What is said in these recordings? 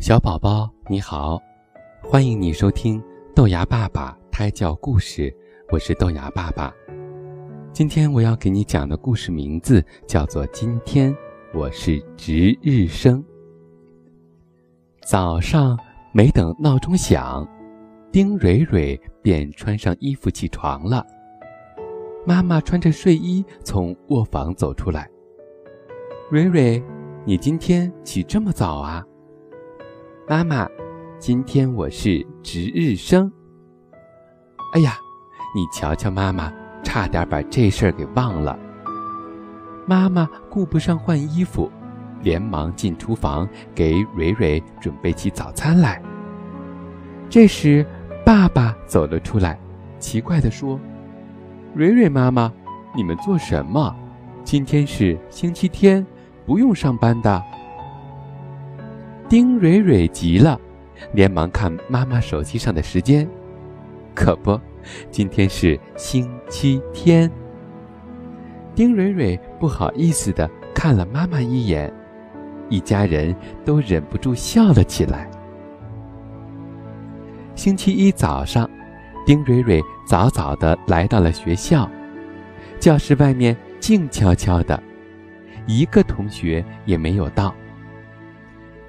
小宝宝你好，欢迎你收听豆芽爸爸胎教故事，我是豆芽爸爸。今天我要给你讲的故事名字叫做《今天我是值日生》。早上没等闹钟响，丁蕊蕊便穿上衣服起床了。妈妈穿着睡衣从卧房走出来，蕊蕊，你今天起这么早啊？妈妈，今天我是值日生。哎呀，你瞧瞧，妈妈差点把这事儿给忘了。妈妈顾不上换衣服，连忙进厨房给蕊蕊准备起早餐来。这时，爸爸走了出来，奇怪地说：“蕊蕊妈妈，你们做什么？今天是星期天，不用上班的。”丁蕊蕊急了，连忙看妈妈手机上的时间，可不，今天是星期天。丁蕊蕊不好意思的看了妈妈一眼，一家人都忍不住笑了起来。星期一早上，丁蕊蕊早早的来到了学校，教室外面静悄悄的，一个同学也没有到。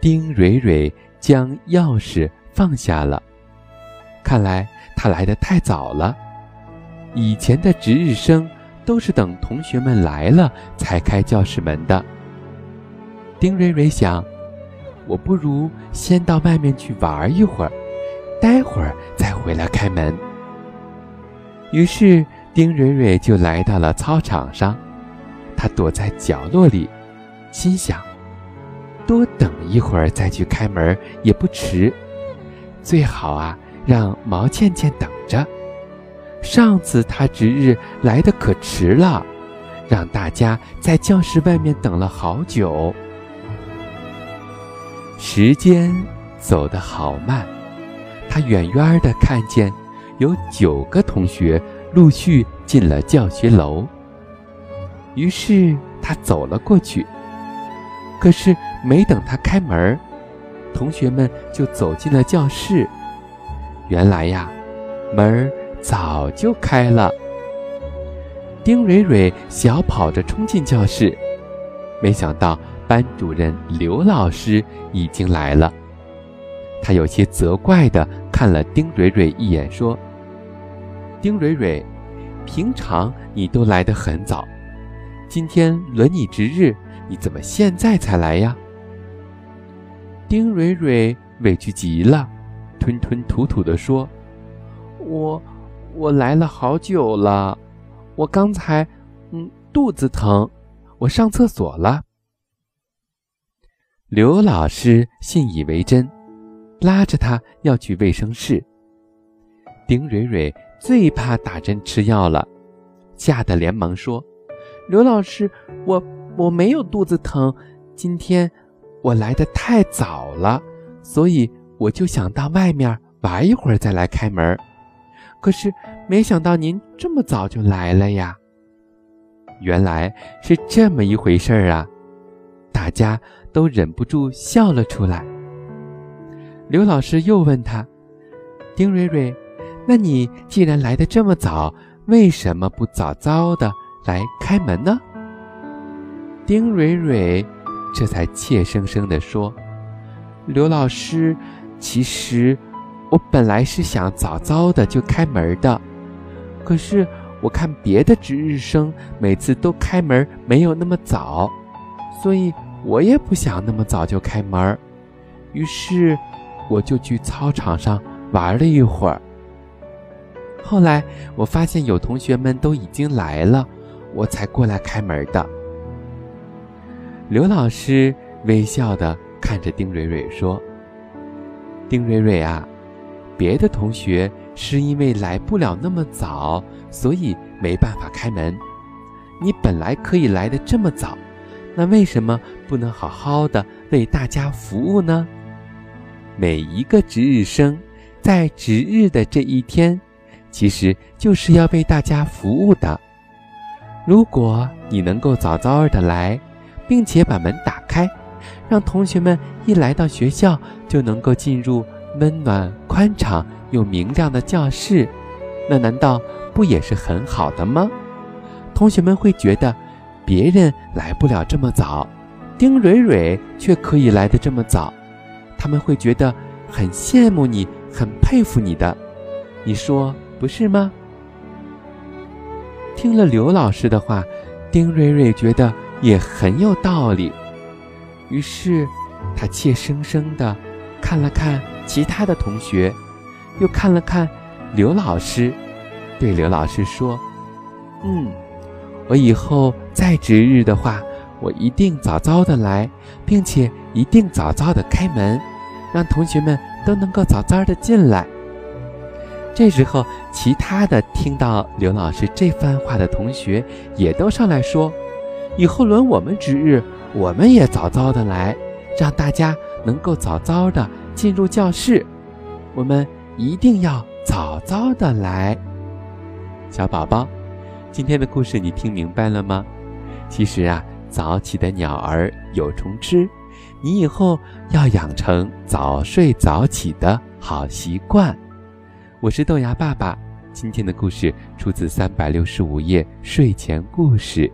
丁蕊蕊将钥匙放下了，看来她来的太早了。以前的值日生都是等同学们来了才开教室门的。丁蕊蕊想，我不如先到外面去玩一会儿，待会儿再回来开门。于是，丁蕊蕊就来到了操场上，她躲在角落里，心想。多等一会儿再去开门也不迟，最好啊让毛倩倩等着。上次她值日来的可迟了，让大家在教室外面等了好久。时间走得好慢，他远远的看见有九个同学陆续进了教学楼，于是他走了过去。可是没等他开门，同学们就走进了教室。原来呀，门早就开了。丁蕊蕊小跑着冲进教室，没想到班主任刘老师已经来了。他有些责怪地看了丁蕊蕊一眼，说：“丁蕊蕊，平常你都来得很早，今天轮你值日。”你怎么现在才来呀？丁蕊蕊委屈极了，吞吞吐吐地说：“我，我来了好久了，我刚才，嗯，肚子疼，我上厕所了。”刘老师信以为真，拉着他要去卫生室。丁蕊蕊最怕打针吃药了，吓得连忙说：“刘老师，我……”我没有肚子疼，今天我来的太早了，所以我就想到外面玩一会儿再来开门。可是没想到您这么早就来了呀！原来是这么一回事儿啊！大家都忍不住笑了出来。刘老师又问他：“丁蕊蕊，那你既然来的这么早，为什么不早早的来开门呢？”丁蕊蕊这才怯生生地说：“刘老师，其实我本来是想早早的就开门的，可是我看别的值日生每次都开门没有那么早，所以我也不想那么早就开门。于是我就去操场上玩了一会儿。后来我发现有同学们都已经来了，我才过来开门的。”刘老师微笑的看着丁蕊蕊说：“丁蕊蕊啊，别的同学是因为来不了那么早，所以没办法开门。你本来可以来的这么早，那为什么不能好好的为大家服务呢？每一个值日生，在值日的这一天，其实就是要为大家服务的。如果你能够早早的来。”并且把门打开，让同学们一来到学校就能够进入温暖、宽敞又明亮的教室，那难道不也是很好的吗？同学们会觉得，别人来不了这么早，丁蕊蕊却可以来的这么早，他们会觉得很羡慕你，很佩服你的，你说不是吗？听了刘老师的话，丁蕊蕊觉得也很有道理，于是，他怯生生地看了看其他的同学，又看了看刘老师，对刘老师说：“嗯，我以后再值日的话，我一定早早的来，并且一定早早的开门，让同学们都能够早早的进来。”这时候，其他的听到刘老师这番话的同学也都上来说：“以后轮我们值日，我们也早早的来，让大家能够早早的进入教室。我们一定要早早的来。”小宝宝，今天的故事你听明白了吗？其实啊，早起的鸟儿有虫吃，你以后要养成早睡早起的好习惯。我是豆芽爸爸，今天的故事出自三百六十五页睡前故事。